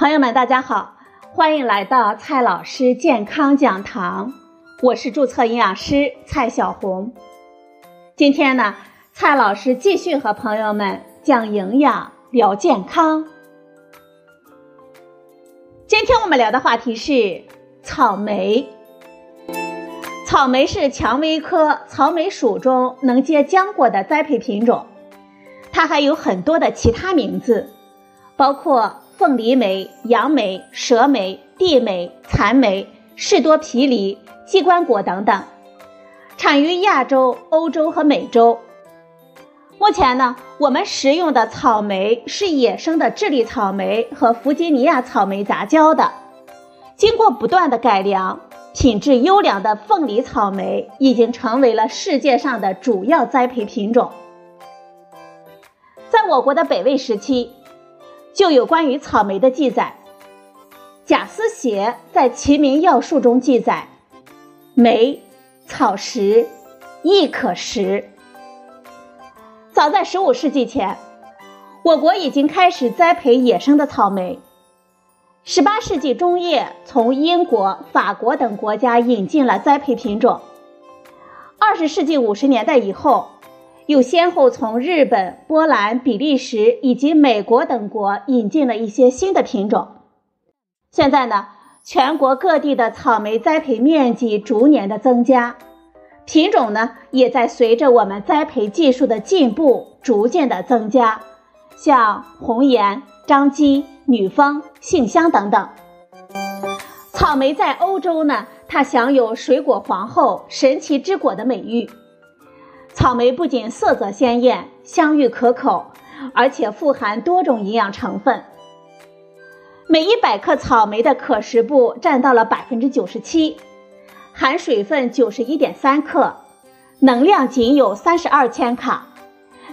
朋友们，大家好，欢迎来到蔡老师健康讲堂，我是注册营养师蔡小红。今天呢，蔡老师继续和朋友们讲营养、聊健康。今天我们聊的话题是草莓。草莓是蔷薇科草莓属中能结浆果的栽培品种，它还有很多的其他名字，包括。凤梨莓、杨梅、蛇莓、地莓、蚕莓、士多啤梨、鸡冠果等等，产于亚洲、欧洲和美洲。目前呢，我们食用的草莓是野生的智利草莓和弗吉尼亚草莓杂交的，经过不断的改良，品质优良的凤梨草莓已经成为了世界上的主要栽培品种。在我国的北魏时期。就有关于草莓的记载。贾思勰在《齐民要术》中记载：“莓，草食，亦可食。”早在15世纪前，我国已经开始栽培野生的草莓。18世纪中叶，从英国、法国等国家引进了栽培品种。20世纪50年代以后。又先后从日本、波兰、比利时以及美国等国引进了一些新的品种。现在呢，全国各地的草莓栽培面积逐年的增加，品种呢也在随着我们栽培技术的进步逐渐的增加，像红颜、张姬、女峰、杏香等等。草莓在欧洲呢，它享有“水果皇后”“神奇之果”的美誉。草莓不仅色泽鲜艳、香芋可口，而且富含多种营养成分。每一百克草莓的可食部占到了百分之九十七，含水分九十一点三克，能量仅有三十二千卡，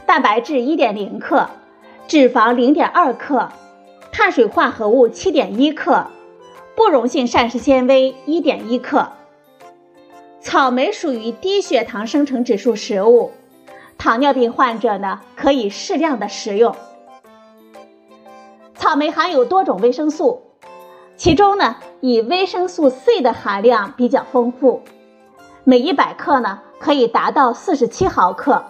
蛋白质一点零克，脂肪零点二克，碳水化合物七点一克，不溶性膳食纤维一点一克。草莓属于低血糖生成指数食物，糖尿病患者呢可以适量的食用。草莓含有多种维生素，其中呢以维生素 C 的含量比较丰富，每一百克呢可以达到四十七毫克。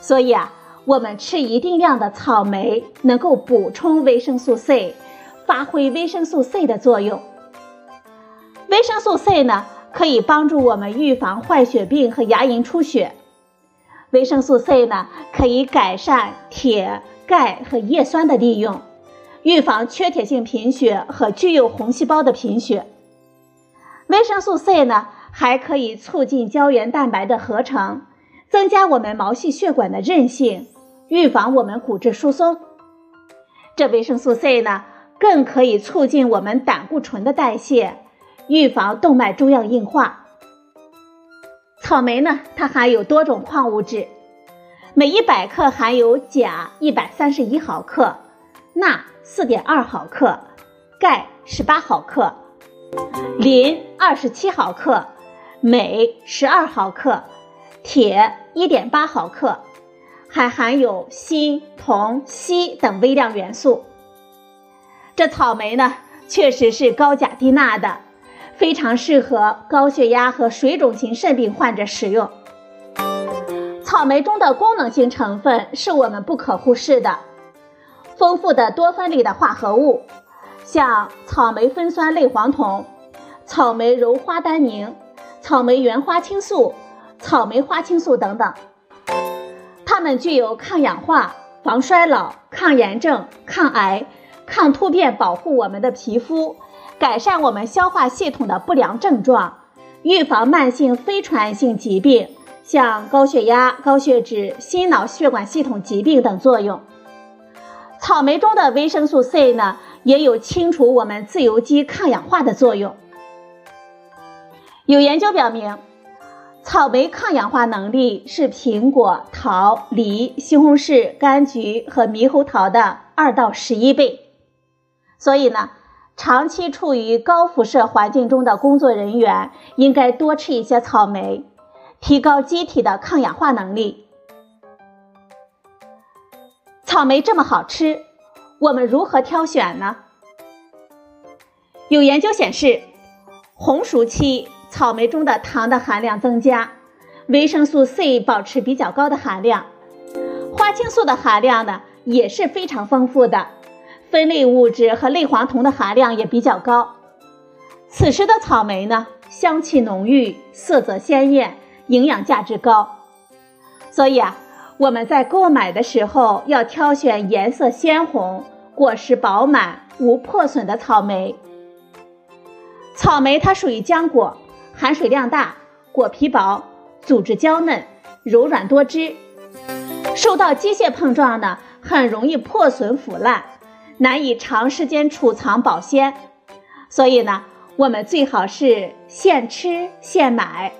所以啊，我们吃一定量的草莓能够补充维生素 C，发挥维生素 C 的作用。维生素 C 呢？可以帮助我们预防坏血病和牙龈出血。维生素 C 呢，可以改善铁、钙和叶酸的利用，预防缺铁性贫血和具有红细胞的贫血。维生素 C 呢，还可以促进胶原蛋白的合成，增加我们毛细血管的韧性，预防我们骨质疏松。这维生素 C 呢，更可以促进我们胆固醇的代谢。预防动脉粥样硬化。草莓呢，它含有多种矿物质，每一百克含有钾一百三十一毫克，钠四点二毫克，钙十八毫克，磷二十七毫克，镁十二毫克，铁一点八毫克，还含有锌、铜、硒等微量元素。这草莓呢，确实是高钾低钠的。非常适合高血压和水肿型肾病患者食用。草莓中的功能性成分是我们不可忽视的，丰富的多酚类的化合物，像草莓酚酸类黄酮、草莓鞣花单宁、草莓原花青素、草莓花青素等等，它们具有抗氧化、防衰老、抗炎症、抗癌、抗突变，保护我们的皮肤。改善我们消化系统的不良症状，预防慢性非传染性疾病，像高血压、高血脂、心脑血管系统疾病等作用。草莓中的维生素 C 呢，也有清除我们自由基抗氧化的作用。有研究表明，草莓抗氧化能力是苹果、桃、梨、西红柿、柑橘和猕猴桃的二到十一倍。所以呢。长期处于高辐射环境中的工作人员应该多吃一些草莓，提高机体的抗氧化能力。草莓这么好吃，我们如何挑选呢？有研究显示，红熟期草莓中的糖的含量增加，维生素 C 保持比较高的含量，花青素的含量呢也是非常丰富的，酚类物质和类黄酮的含量也比较高。此时的草莓呢，香气浓郁，色泽鲜艳，营养价值高。所以啊，我们在购买的时候要挑选颜色鲜红、果实饱满、无破损的草莓。草莓它属于浆果，含水量大，果皮薄，组织娇嫩，柔软多汁。受到机械碰撞呢，很容易破损腐烂，难以长时间储藏保鲜。所以呢。我们最好是现吃现买，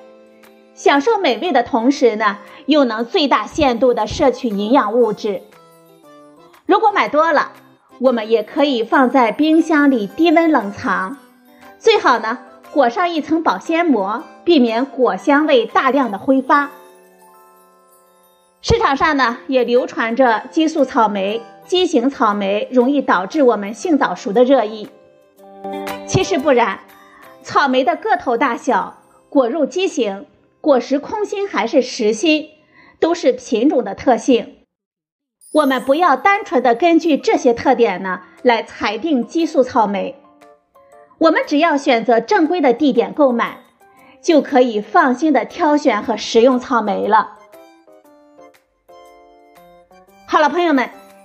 享受美味的同时呢，又能最大限度的摄取营养物质。如果买多了，我们也可以放在冰箱里低温冷藏，最好呢裹上一层保鲜膜，避免果香味大量的挥发。市场上呢也流传着激素草莓、畸形草莓容易导致我们性早熟的热议。其实不然，草莓的个头大小、果肉畸形、果实空心还是实心，都是品种的特性。我们不要单纯的根据这些特点呢来裁定激素草莓。我们只要选择正规的地点购买，就可以放心的挑选和食用草莓了。好了，朋友们，